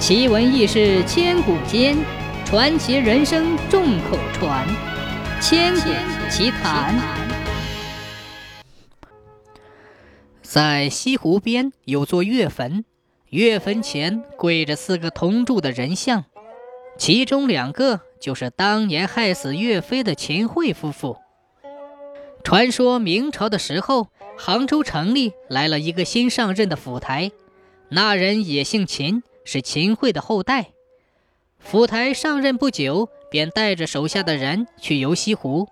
奇闻异事千古间，传奇人生众口传。千古奇谈。在西湖边有座岳坟，岳坟前跪着四个铜铸的人像，其中两个就是当年害死岳飞的秦桧夫妇。传说明朝的时候，杭州城里来了一个新上任的府台，那人也姓秦。是秦桧的后代，府台上任不久，便带着手下的人去游西湖。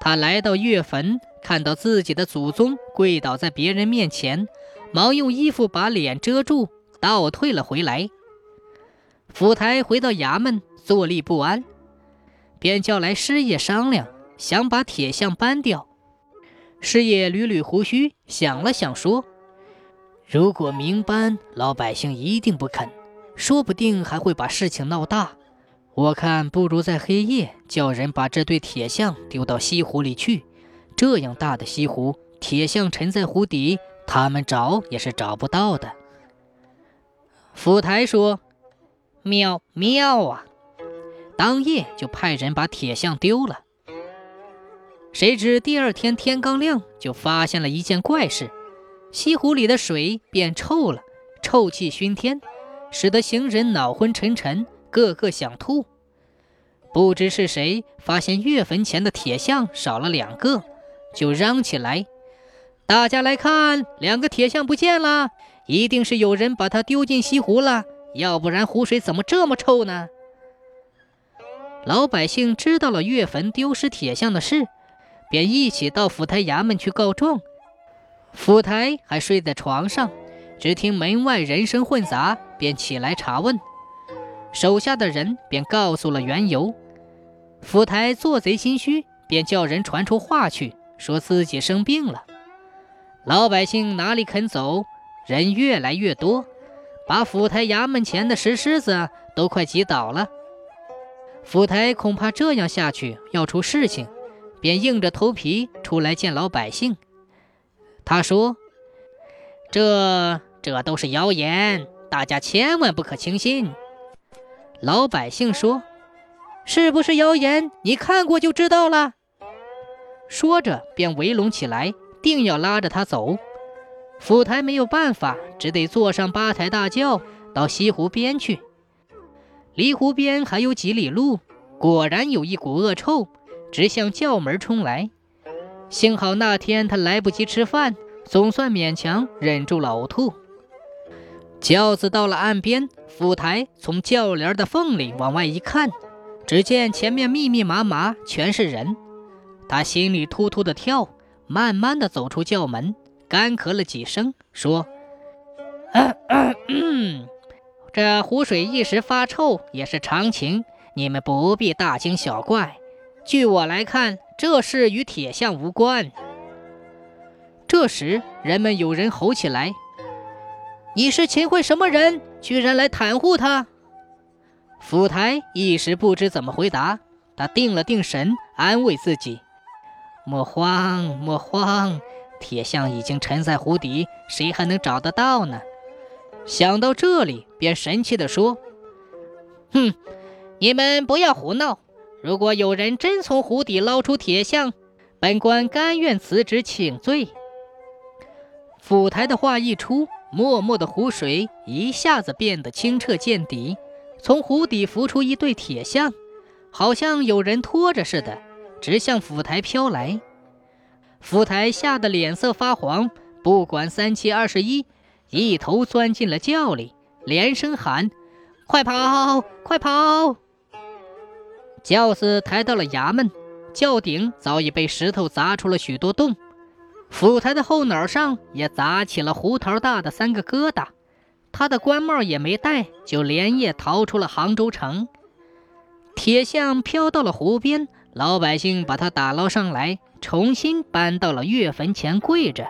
他来到岳坟，看到自己的祖宗跪倒在别人面前，忙用衣服把脸遮住，倒退了回来。府台回到衙门，坐立不安，便叫来师爷商量，想把铁像搬掉。师爷捋捋胡须，想了想，说。如果明搬，老百姓一定不肯，说不定还会把事情闹大。我看不如在黑夜叫人把这对铁像丢到西湖里去。这样大的西湖，铁像沉在湖底，他们找也是找不到的。府台说：“妙妙啊！”当夜就派人把铁像丢了。谁知第二天天刚亮，就发现了一件怪事。西湖里的水变臭了，臭气熏天，使得行人脑昏沉沉，个个想吐。不知是谁发现岳坟前的铁像少了两个，就嚷起来：“大家来看，两个铁像不见了，一定是有人把它丢进西湖了，要不然湖水怎么这么臭呢？”老百姓知道了岳坟丢失铁像的事，便一起到府台衙门去告状。府台还睡在床上，只听门外人声混杂，便起来查问。手下的人便告诉了缘由。府台做贼心虚，便叫人传出话去，说自己生病了。老百姓哪里肯走？人越来越多，把府台衙门前的石狮子都快挤倒了。府台恐怕这样下去要出事情，便硬着头皮出来见老百姓。他说：“这这都是谣言，大家千万不可轻信。”老百姓说：“是不是谣言？你看过就知道了。”说着便围拢起来，定要拉着他走。府台没有办法，只得坐上八抬大轿到西湖边去。离湖边还有几里路，果然有一股恶臭直向轿门冲来。幸好那天他来不及吃饭，总算勉强忍住了呕吐。轿子到了岸边，府台从轿帘的缝里往外一看，只见前面密密麻麻全是人。他心里突突的跳，慢慢的走出轿门，干咳了几声，说：“这湖水一时发臭也是常情，你们不必大惊小怪。据我来看。”这事与铁像无关。这时，人们有人吼起来：“你是秦桧什么人？居然来袒护他？”府台一时不知怎么回答，他定了定神，安慰自己：“莫慌，莫慌，铁像已经沉在湖底，谁还能找得到呢？”想到这里，便神气地说：“哼，你们不要胡闹。”如果有人真从湖底捞出铁像，本官甘愿辞职请罪。府台的话一出，默默的湖水一下子变得清澈见底，从湖底浮出一对铁像，好像有人拖着似的，直向府台飘来。府台吓得脸色发黄，不管三七二十一，一头钻进了轿里，连声喊：“快跑，快跑！”轿子抬到了衙门，轿顶早已被石头砸出了许多洞，府台的后脑上也砸起了胡桃大的三个疙瘩。他的官帽也没戴，就连夜逃出了杭州城。铁像飘到了湖边，老百姓把他打捞上来，重新搬到了岳坟前跪着。